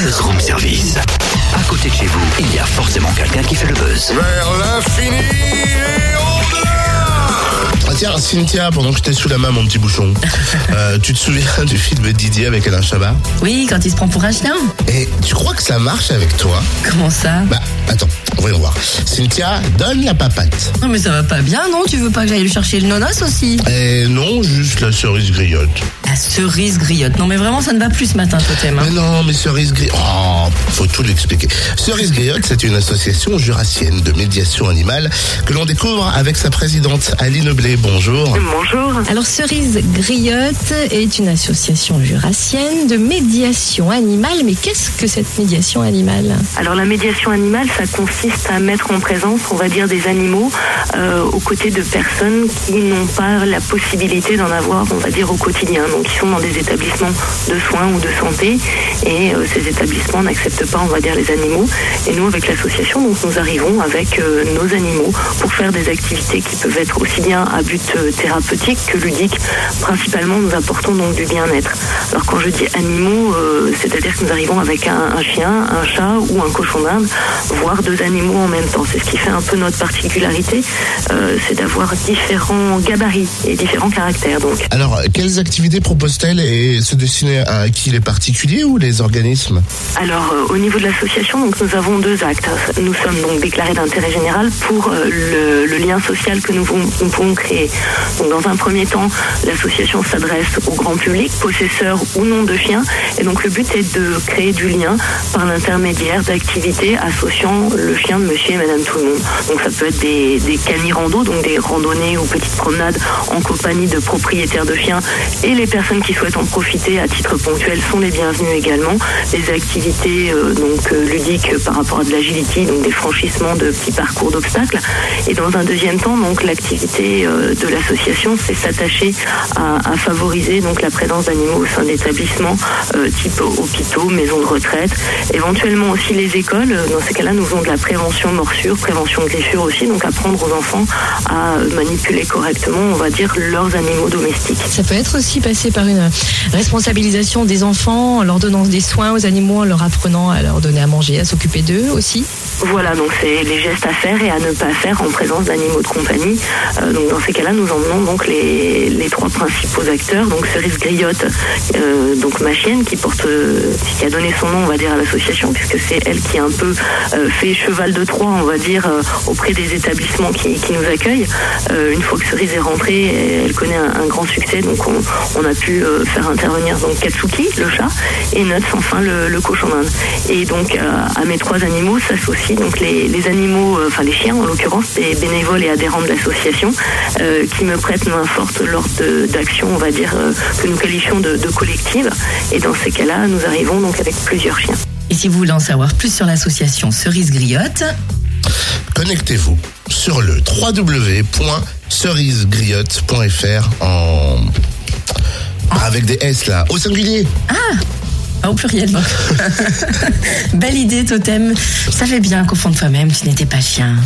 Buzz Room Service. À côté de chez vous, il y a forcément quelqu'un qui fait le buzz. Vers l'infini et au-delà ah Tiens, Cynthia, pendant que j'étais sous la main, mon petit bouchon, euh, tu te souviens du film de Didier avec Alain Chabat? Oui, quand il se prend pour un chien. Et tu crois que ça marche avec toi? Comment ça? Bah, attends, voyons voir. Cynthia, donne la papate. Non mais ça va pas bien, non? Tu veux pas que j'aille le chercher le nonos aussi? Et non, juste la cerise griotte. Cerise griotte. Non mais vraiment, ça ne va plus ce matin, Totem. hein. Mais non, mais cerise griotte. Oh, faut tout l'expliquer. Cerise griotte, c'est une association jurassienne de médiation animale que l'on découvre avec sa présidente Aline Blé. Bonjour. Bonjour. Alors Cerise Griotte est une association jurassienne de médiation animale. Mais qu'est-ce que cette médiation animale? Alors la médiation animale, ça consiste à mettre en présence, on va dire, des animaux euh, aux côtés de personnes qui n'ont pas la possibilité d'en avoir, on va dire, au quotidien. Donc qui sont dans des établissements de soins ou de santé et euh, ces établissements n'acceptent pas, on va dire, les animaux. Et nous, avec l'association, nous arrivons avec euh, nos animaux pour faire des activités qui peuvent être aussi bien à but euh, thérapeutique que ludique. Principalement, nous apportons donc du bien-être. Alors quand je dis animaux, c'est-à-dire que nous arrivons avec un, chien, un chat ou un cochon d'Inde, voire deux animaux en même temps. C'est ce qui fait un peu notre particularité, c'est d'avoir différents gabarits et différents caractères. Donc Alors, quelles activités propose-t-elle et se destiner à qui les particuliers ou les organismes Alors, euh, au niveau de l'association, nous avons deux actes. Nous sommes donc déclarés d'intérêt général pour euh, le, lien social que nous, nous pouvons créer. Donc, dans un premier temps, l'association s'adresse au grand public, possesseur ou non de chiens, et donc le but est de créer du lien par l'intermédiaire d'activités associant le chien de Monsieur et Madame tout le monde. Donc, ça peut être des, des canirando, donc des randonnées ou petites promenades en compagnie de propriétaires de chiens, et les personnes qui souhaitent en profiter à titre ponctuel sont les bienvenues également. Les activités euh, donc euh, ludiques par rapport à de l'agility, donc des franchissements de petits parcours d'obstacles. Et dans un deuxième temps, donc l'activité euh, de l'association, c'est s'attacher à, favoriser donc la présence d'animaux au sein d'établissements type hôpitaux, maisons de retraite, éventuellement aussi les écoles. Dans ces cas-là, nous faisons de la prévention morsure, prévention griffure aussi, donc apprendre aux enfants à manipuler correctement, on va dire, leurs animaux domestiques. Ça peut être aussi passé par une responsabilisation des enfants en leur donnant des soins aux animaux, en leur apprenant à leur donner à manger, à s'occuper d'eux aussi. Voilà, donc c'est les gestes à faire et à ne pas faire en présence d'animaux de compagnie. Euh, donc dans ces cas-là, nous emmenons donc les, les trois principaux acteurs. Donc Cerise Griotte, euh, donc ma chienne qui porte, euh, qui a donné son nom, on va dire, à l'association, puisque c'est elle qui a un peu fait cheval de Troie, on va dire, auprès des établissements qui, qui nous accueillent. Une fois que Cerise est rentrée, elle connaît un, un grand succès, donc on, on a pu euh, faire intervenir donc Katsuki, le chat, et Nuts, enfin le, le cochon d'Inde. Et donc euh, à mes trois animaux s'associent donc les, les animaux, euh, enfin les chiens en l'occurrence, des bénévoles et adhérents de l'association, euh, qui me prêtent main forte lors de- d'actions, on va dire, euh, que nous qualifions de, de collectives. Et dans ces cas-là, nous arrivons donc avec plusieurs chiens. Et si vous voulez en savoir plus sur l'association Cerise Griotte, Connectez-vous sur le www.cerisegriotte.fr en... Avec des S là, au singulier. pas au pluriel. Belle idée, Totem. Savais bien qu'au fond de toi-même, tu n'étais pas chien.